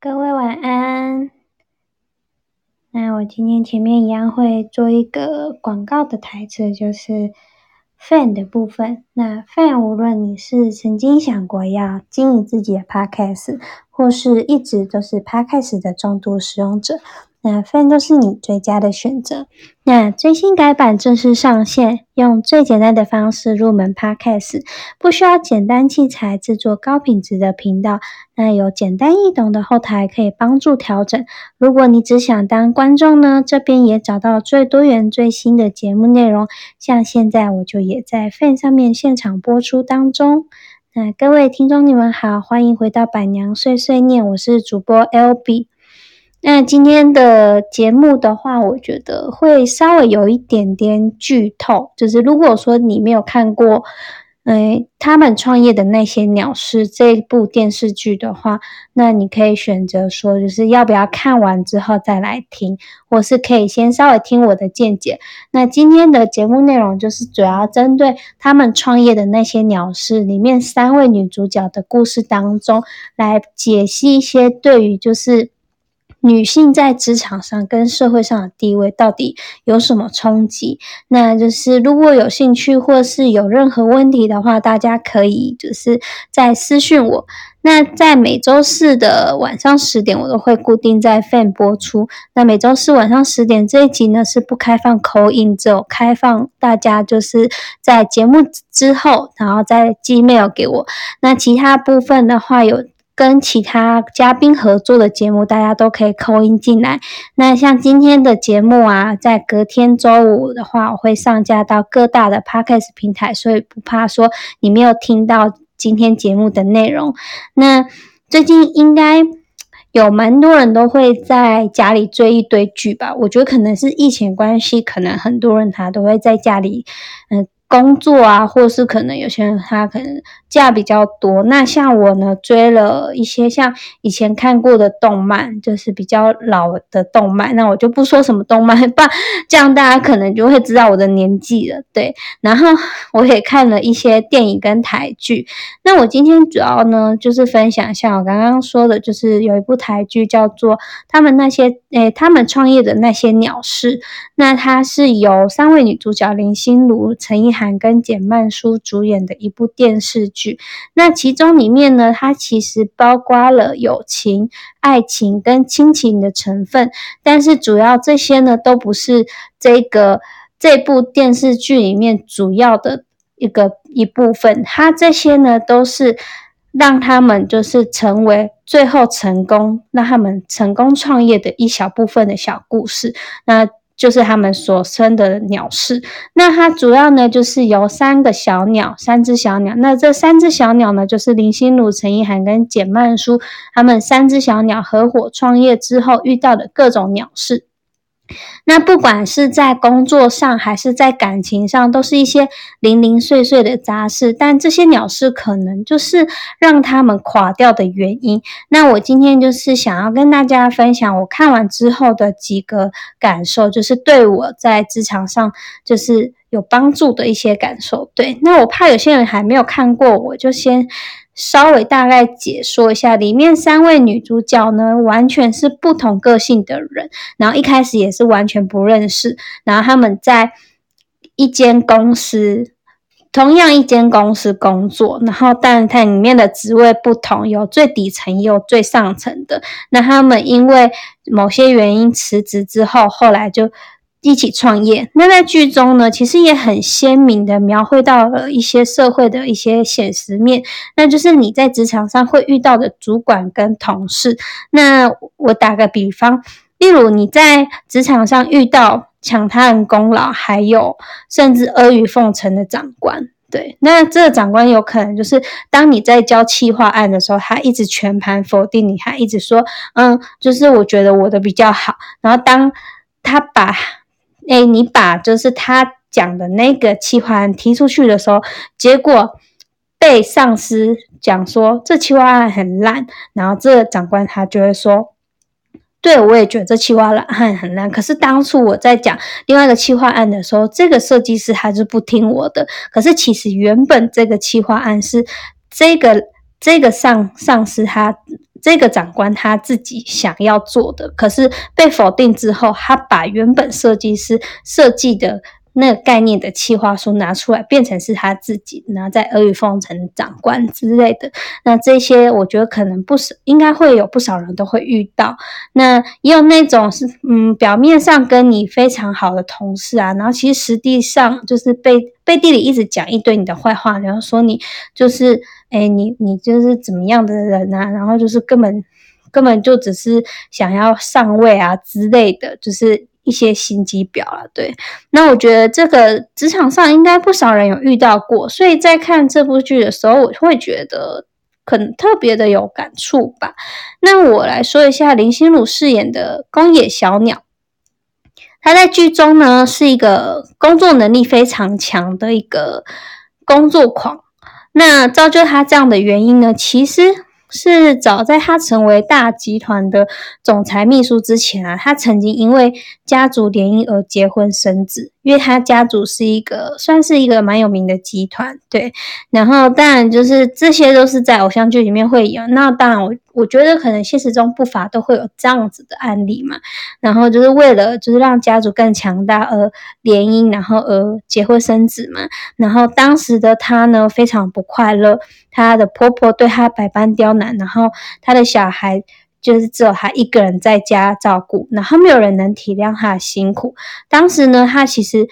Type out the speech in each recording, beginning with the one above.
各位晚安。那我今天前面一样会做一个广告的台词，就是 fan 的部分。那 fan 无论你是曾经想过要经营自己的 Podcast，或是一直都是 Podcast 的重度使用者。那 Fan 都是你最佳的选择。那最新改版正式上线，用最简单的方式入门 Podcast，不需要简单器材制作高品质的频道。那有简单易懂的后台可以帮助调整。如果你只想当观众呢，这边也找到最多元最新的节目内容。像现在我就也在 Fan 上面现场播出当中。那各位听众你们好，欢迎回到板娘碎碎念，我是主播 LB。那今天的节目的话，我觉得会稍微有一点点剧透。就是如果说你没有看过，嗯，他们创业的那些鸟事这部电视剧的话，那你可以选择说，就是要不要看完之后再来听，或是可以先稍微听我的见解。那今天的节目内容就是主要针对他们创业的那些鸟事里面三位女主角的故事当中来解析一些对于就是。女性在职场上跟社会上的地位到底有什么冲击？那就是如果有兴趣或是有任何问题的话，大家可以就是在私讯我。那在每周四的晚上十点，我都会固定在 Fan 播出。那每周四晚上十点这一集呢是不开放口音，只有开放大家就是在节目之后，然后再寄 mail 给我。那其他部分的话有。跟其他嘉宾合作的节目，大家都可以扣音进来。那像今天的节目啊，在隔天周五的话，我会上架到各大的 podcast 平台，所以不怕说你没有听到今天节目的内容。那最近应该有蛮多人都会在家里追一堆剧吧？我觉得可能是疫情关系，可能很多人他都会在家里，嗯。工作啊，或是可能有些人他可能假比较多。那像我呢，追了一些像以前看过的动漫，就是比较老的动漫。那我就不说什么动漫吧，这样大家可能就会知道我的年纪了。对，然后我也看了一些电影跟台剧。那我今天主要呢，就是分享一下我刚刚说的，就是有一部台剧叫做《他们那些诶，他们创业的那些鸟事》。那它是由三位女主角林心如、陈意涵。韩跟简曼书主演的一部电视剧，那其中里面呢，它其实包括了友情、爱情跟亲情的成分，但是主要这些呢，都不是这个这部电视剧里面主要的一个一部分，它这些呢，都是让他们就是成为最后成功，让他们成功创业的一小部分的小故事，那。就是他们所称的鸟市，那它主要呢就是由三个小鸟，三只小鸟。那这三只小鸟呢，就是林心如、陈意涵跟简曼书，他们三只小鸟合伙创业之后遇到的各种鸟事。那不管是在工作上还是在感情上，都是一些零零碎碎的杂事，但这些鸟事可能就是让他们垮掉的原因。那我今天就是想要跟大家分享我看完之后的几个感受，就是对我在职场上就是有帮助的一些感受。对，那我怕有些人还没有看过，我就先。稍微大概解说一下，里面三位女主角呢，完全是不同个性的人，然后一开始也是完全不认识，然后他们在一间公司，同样一间公司工作，然后但它里面的职位不同，有最底层也有最上层的，那他们因为某些原因辞职之后，后来就。一起创业，那在剧中呢，其实也很鲜明的描绘到了一些社会的一些现实面，那就是你在职场上会遇到的主管跟同事。那我打个比方，例如你在职场上遇到抢他人功劳，还有甚至阿谀奉承的长官，对，那这个长官有可能就是当你在交企划案的时候，他一直全盘否定你，他一直说，嗯，就是我觉得我的比较好，然后当他把哎，你把就是他讲的那个企划案提出去的时候，结果被上司讲说这企划案很烂，然后这个长官他就会说，对我也觉得这企划案很烂。可是当初我在讲另外一个企划案的时候，这个设计师还是不听我的。可是其实原本这个企划案是这个这个上上司他这个长官他自己想要做的，可是被否定之后，他把原本设计师设计的。那个概念的企划书拿出来，变成是他自己，然后在阿谀奉承长官之类的。那这些我觉得可能不少，应该会有不少人都会遇到。那也有那种是，嗯，表面上跟你非常好的同事啊，然后其实实际上就是背背地里一直讲一堆你的坏话，然后说你就是，哎，你你就是怎么样的人啊，然后就是根本根本就只是想要上位啊之类的，就是。一些心机婊了，对，那我觉得这个职场上应该不少人有遇到过，所以在看这部剧的时候，我会觉得可能特别的有感触吧。那我来说一下林心如饰演的宫野小鸟，她在剧中呢是一个工作能力非常强的一个工作狂，那造就他这样的原因呢，其实。是早在他成为大集团的总裁秘书之前啊，他曾经因为家族联姻而结婚生子。因为他家族是一个算是一个蛮有名的集团，对。然后当然就是这些都是在偶像剧里面会有。那当然我我觉得可能现实中不乏都会有这样子的案例嘛。然后就是为了就是让家族更强大而联姻，然后而结婚生子嘛。然后当时的她呢非常不快乐，她的婆婆对她百般刁难，然后她的小孩。就是只有他一个人在家照顾，然后没有人能体谅他的辛苦。当时呢，他其实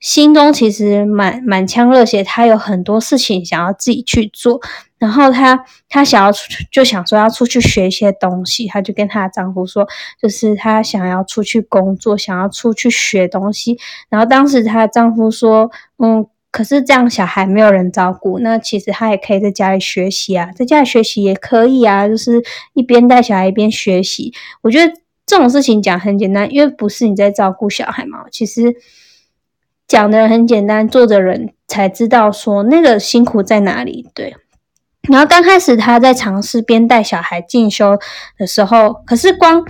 心中其实满满腔热血，他有很多事情想要自己去做。然后他他想要出去就想说要出去学一些东西，他就跟他的丈夫说，就是他想要出去工作，想要出去学东西。然后当时她的丈夫说，嗯。可是这样小孩没有人照顾，那其实他也可以在家里学习啊，在家里学习也可以啊，就是一边带小孩一边学习。我觉得这种事情讲很简单，因为不是你在照顾小孩嘛。其实讲的很简单，做的人才知道说那个辛苦在哪里。对，然后刚开始他在尝试边带小孩进修的时候，可是光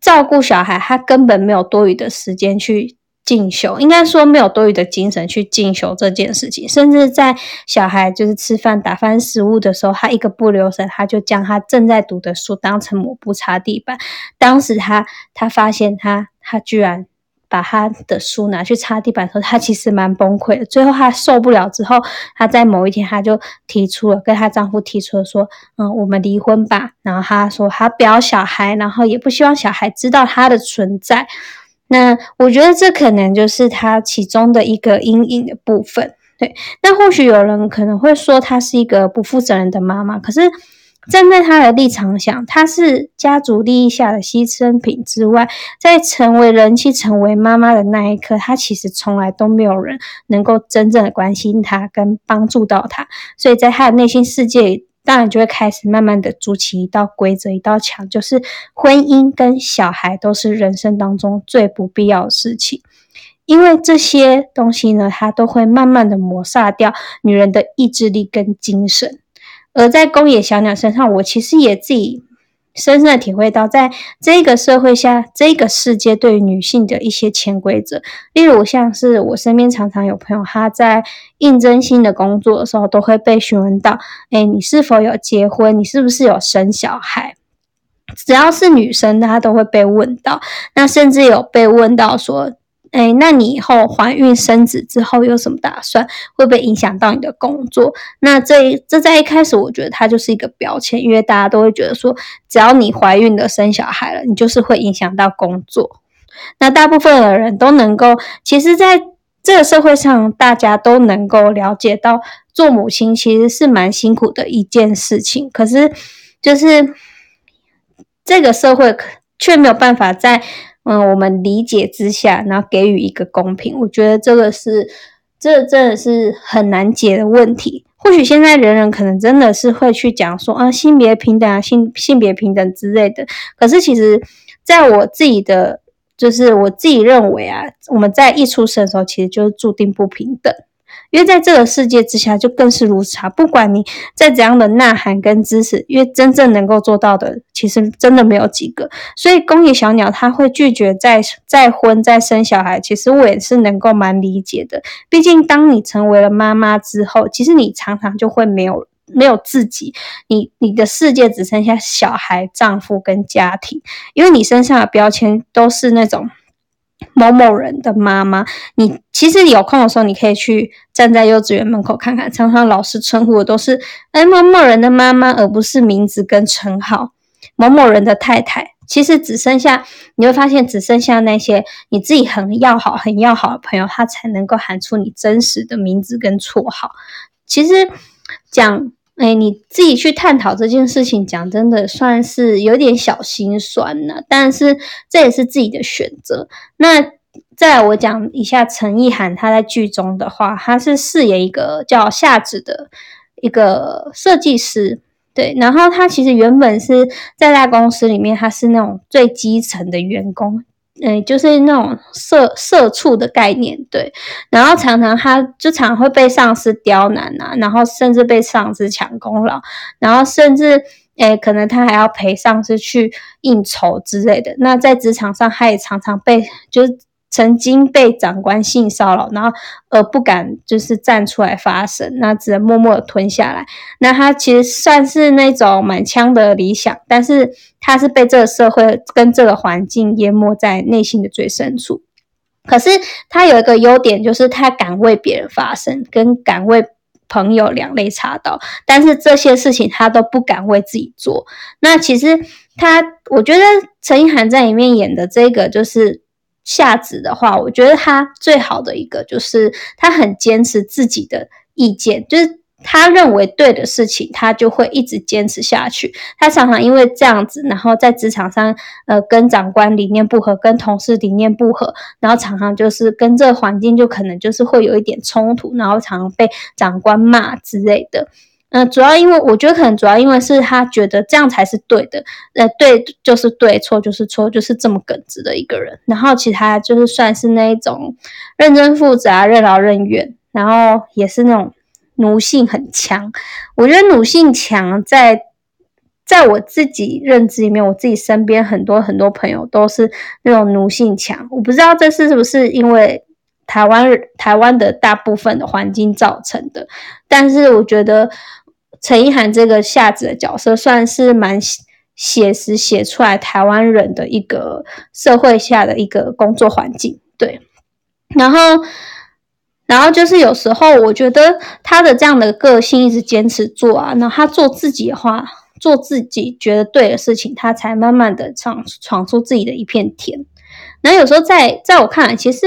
照顾小孩，他根本没有多余的时间去。进修应该说没有多余的精神去进修这件事情，甚至在小孩就是吃饭打翻食物的时候，他一个不留神，他就将他正在读的书当成抹布擦地板。当时他他发现他他居然把他的书拿去擦地板的时候，他其实蛮崩溃的。最后他受不了之后，他在某一天他就提出了跟他丈夫提出了说，嗯，我们离婚吧。然后他说他不要小孩，然后也不希望小孩知道他的存在。那我觉得这可能就是他其中的一个阴影的部分，对。那或许有人可能会说她是一个不负责任的妈妈，可是站在她的立场想，她是家族利益下的牺牲品之外，在成为人妻、成为妈妈的那一刻，她其实从来都没有人能够真正的关心她跟帮助到她，所以在她的内心世界。当然就会开始慢慢的筑起一道规则，一道墙，就是婚姻跟小孩都是人生当中最不必要的事情，因为这些东西呢，它都会慢慢的磨杀掉女人的意志力跟精神。而在宫野小鸟身上，我其实也自己。深深的体会到，在这个社会下，这个世界对于女性的一些潜规则，例如像是我身边常常有朋友，他在应征新的工作的时候，都会被询问到：哎，你是否有结婚？你是不是有生小孩？只要是女生，她都会被问到。那甚至有被问到说。哎，那你以后怀孕生子之后有什么打算？会不会影响到你的工作？那这这在一开始，我觉得它就是一个标签，因为大家都会觉得说，只要你怀孕了、生小孩了，你就是会影响到工作。那大部分的人都能够，其实在这个社会上，大家都能够了解到，做母亲其实是蛮辛苦的一件事情。可是，就是这个社会却没有办法在。嗯，我们理解之下，然后给予一个公平，我觉得这个是，这真的是很难解的问题。或许现在人人可能真的是会去讲说啊，性别平等啊，性性别平等之类的。可是其实，在我自己的，就是我自己认为啊，我们在一出生的时候，其实就是注定不平等。因为在这个世界之下，就更是如此啊！不管你再怎样的呐喊跟支持，因为真正能够做到的，其实真的没有几个。所以，公野小鸟他会拒绝再再婚、再生小孩，其实我也是能够蛮理解的。毕竟，当你成为了妈妈之后，其实你常常就会没有没有自己，你你的世界只剩下小孩、丈夫跟家庭，因为你身上的标签都是那种某某人的妈妈。你其实有空的时候，你可以去站在幼稚园门口看看，常常老师称呼的都是哎某某人的妈妈，而不是名字跟称号。某某人的太太，其实只剩下你会发现，只剩下那些你自己很要好、很要好的朋友，他才能够喊出你真实的名字跟绰号。其实讲，哎，你自己去探讨这件事情，讲真的算是有点小心酸呢。但是这也是自己的选择。那再我讲一下陈意涵，她在剧中的话，她是饰演一个叫夏子的一个设计师。对，然后他其实原本是在大公司里面，他是那种最基层的员工，嗯，就是那种社社畜的概念。对，然后常常他就常会被上司刁难啊，然后甚至被上司抢功劳，然后甚至诶，可能他还要陪上司去应酬之类的。那在职场上，他也常常被就是。曾经被长官性骚扰，然后而不敢就是站出来发声，那只能默默的吞下来。那他其实算是那种满腔的理想，但是他是被这个社会跟这个环境淹没在内心的最深处。可是他有一个优点，就是他敢为别人发声，跟敢为朋友两肋插刀。但是这些事情他都不敢为自己做。那其实他，我觉得陈意涵在里面演的这个就是。夏子的话，我觉得他最好的一个就是他很坚持自己的意见，就是他认为对的事情，他就会一直坚持下去。他常常因为这样子，然后在职场上，呃，跟长官理念不合，跟同事理念不合，然后常常就是跟这个环境就可能就是会有一点冲突，然后常常被长官骂之类的。嗯，主要因为我觉得可能主要因为是他觉得这样才是对的，呃，对就是对，错就是错，就是这么耿直的一个人。然后其他就是算是那一种认真负责，任劳任怨，然后也是那种奴性很强。我觉得奴性强在在我自己认知里面，我自己身边很多很多朋友都是那种奴性强。我不知道这是不是因为台湾台湾的大部分的环境造成的，但是我觉得。陈意涵这个夏子的角色算是蛮写实写出来台湾人的一个社会下的一个工作环境，对。然后，然后就是有时候我觉得他的这样的个性一直坚持做啊，那他做自己的话，做自己觉得对的事情，他才慢慢的闯闯出自己的一片天。那有时候在在我看来，其实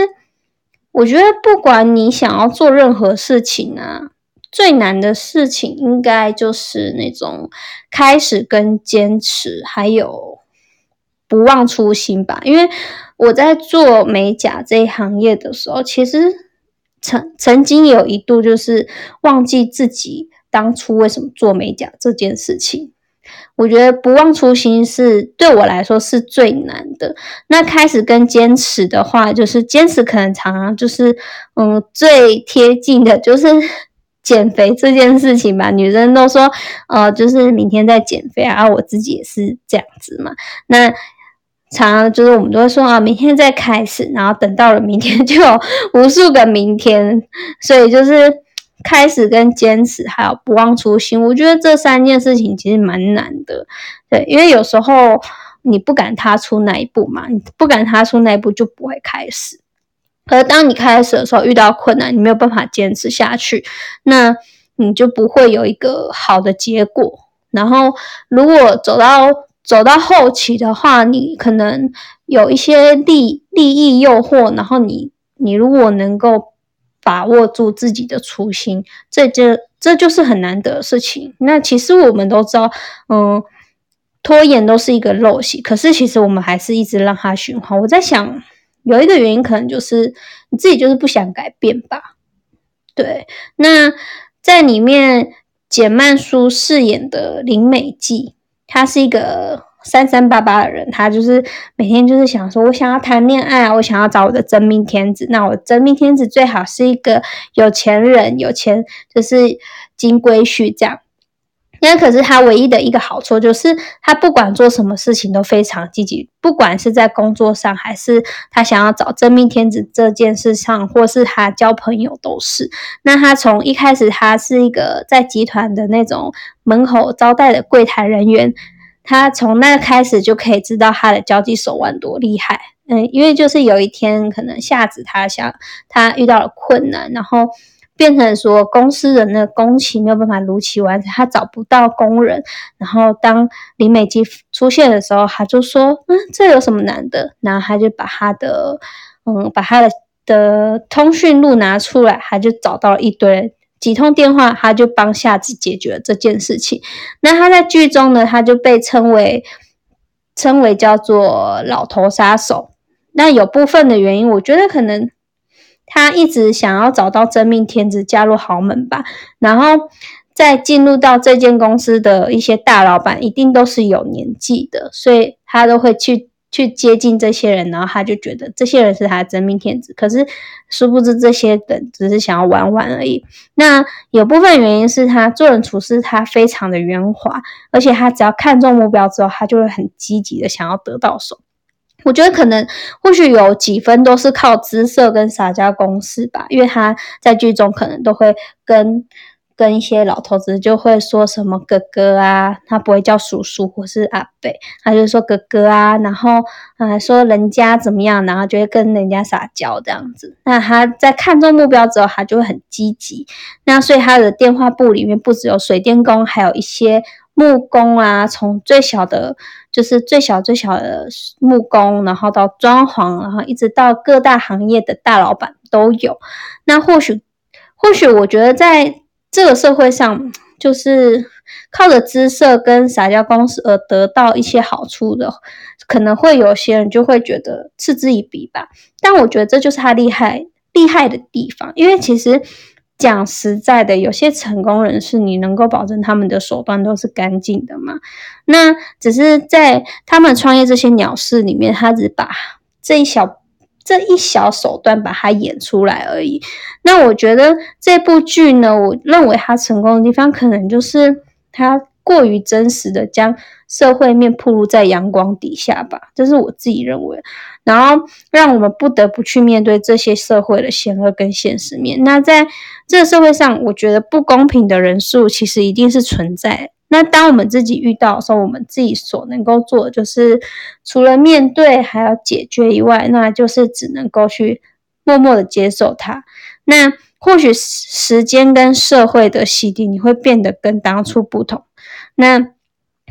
我觉得不管你想要做任何事情啊。最难的事情应该就是那种开始跟坚持，还有不忘初心吧。因为我在做美甲这一行业的时候，其实曾曾经有一度就是忘记自己当初为什么做美甲这件事情。我觉得不忘初心是对我来说是最难的。那开始跟坚持的话，就是坚持可能常常就是嗯最贴近的就是。减肥这件事情吧，女生都说，呃，就是明天再减肥啊，我自己也是这样子嘛。那常常就是我们都会说啊，明天再开始，然后等到了明天就有无数个明天，所以就是开始跟坚持，还有不忘初心，我觉得这三件事情其实蛮难的，对，因为有时候你不敢踏出那一步嘛，你不敢踏出那一步就不会开始。而当你开始的时候遇到困难，你没有办法坚持下去，那你就不会有一个好的结果。然后，如果走到走到后期的话，你可能有一些利利益诱惑，然后你你如果能够把握住自己的初心，这就这就是很难得的事情。那其实我们都知道，嗯，拖延都是一个陋习，可是其实我们还是一直让它循环。我在想。有一个原因，可能就是你自己就是不想改变吧。对，那在里面，简曼书饰演的林美纪，她是一个三三八八的人，她就是每天就是想说，我想要谈恋爱，我想要找我的真命天子。那我真命天子最好是一个有钱人，有钱就是金龟婿这样。那可是他唯一的一个好处，就是他不管做什么事情都非常积极，不管是在工作上，还是他想要找真命天子这件事上，或是他交朋友都是。那他从一开始，他是一个在集团的那种门口招待的柜台人员，他从那开始就可以知道他的交际手腕多厉害。嗯，因为就是有一天，可能夏子他想他遇到了困难，然后。变成说公司人的工期没有办法如期完成，他找不到工人。然后当林美姬出现的时候，他就说：“嗯，这有什么难的？”然后他就把他的嗯，把他的的通讯录拿出来，他就找到了一堆几通电话，他就帮夏子解决了这件事情。那他在剧中呢，他就被称为称为叫做老头杀手。那有部分的原因，我觉得可能。他一直想要找到真命天子加入豪门吧，然后再进入到这间公司的一些大老板，一定都是有年纪的，所以他都会去去接近这些人，然后他就觉得这些人是他的真命天子。可是殊不知这些人只是想要玩玩而已。那有部分原因是他做人处事他非常的圆滑，而且他只要看中目标之后，他就会很积极的想要得到手。我觉得可能或许有几分都是靠姿色跟撒娇公式吧，因为他在剧中可能都会跟跟一些老头子就会说什么哥哥啊，他不会叫叔叔或是阿伯，他就说哥哥啊，然后啊说人家怎么样，然后就会跟人家撒娇这样子。那他在看中目标之后，他就会很积极。那所以他的电话簿里面不只有水电工，还有一些。木工啊，从最小的，就是最小最小的木工，然后到装潢，然后一直到各大行业的大老板都有。那或许，或许我觉得在这个社会上，就是靠着姿色跟撒娇公司而得到一些好处的，可能会有些人就会觉得嗤之以鼻吧。但我觉得这就是他厉害厉害的地方，因为其实。讲实在的，有些成功人士，你能够保证他们的手段都是干净的吗？那只是在他们创业这些鸟事里面，他只把这一小这一小手段把它演出来而已。那我觉得这部剧呢，我认为它成功的地方，可能就是它过于真实的将社会面暴露在阳光底下吧，这是我自己认为。然后让我们不得不去面对这些社会的险恶跟现实面。那在这个社会上，我觉得不公平的人数其实一定是存在。那当我们自己遇到的时候，我们自己所能够做的就是除了面对还要解决以外，那就是只能够去默默的接受它。那或许时间跟社会的洗礼，你会变得跟当初不同。那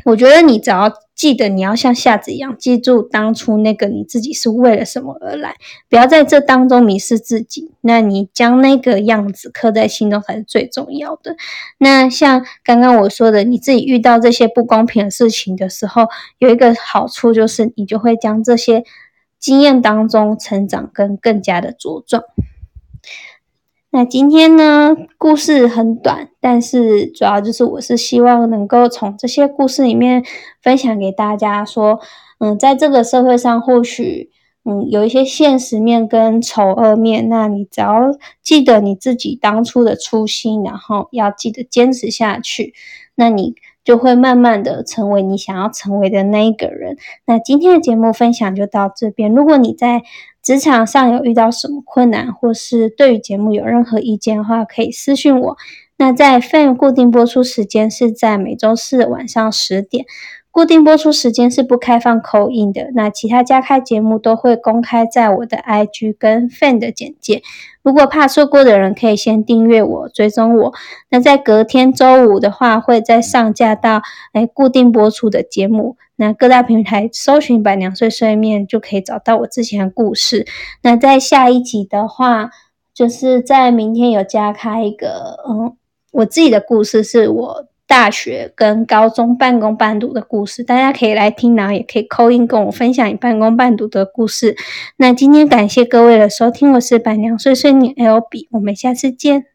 我觉得你只要。记得你要像夏子一样，记住当初那个你自己是为了什么而来，不要在这当中迷失自己。那你将那个样子刻在心中才是最重要的。那像刚刚我说的，你自己遇到这些不公平的事情的时候，有一个好处就是你就会将这些经验当中成长跟更加的茁壮。那今天呢，故事很短，但是主要就是我是希望能够从这些故事里面分享给大家，说，嗯，在这个社会上，或许，嗯，有一些现实面跟丑恶面，那你只要记得你自己当初的初心，然后要记得坚持下去，那你就会慢慢的成为你想要成为的那一个人。那今天的节目分享就到这边，如果你在。职场上有遇到什么困难，或是对于节目有任何意见的话，可以私信我。那在 Fan 固定播出时间是在每周四晚上十点。固定播出时间是不开放口音的，那其他加开节目都会公开在我的 IG 跟 Fan 的简介。如果怕错过的人，可以先订阅我，追踪我。那在隔天周五的话，会再上架到哎固定播出的节目。那各大平台搜寻“百娘碎碎念”就可以找到我之前的故事。那在下一集的话，就是在明天有加开一个，嗯，我自己的故事是我。大学跟高中半工半读的故事，大家可以来听，然后也可以扣音跟我分享你半工半读的故事。那今天感谢各位的收听，我是板娘碎碎念 L B，我们下次见。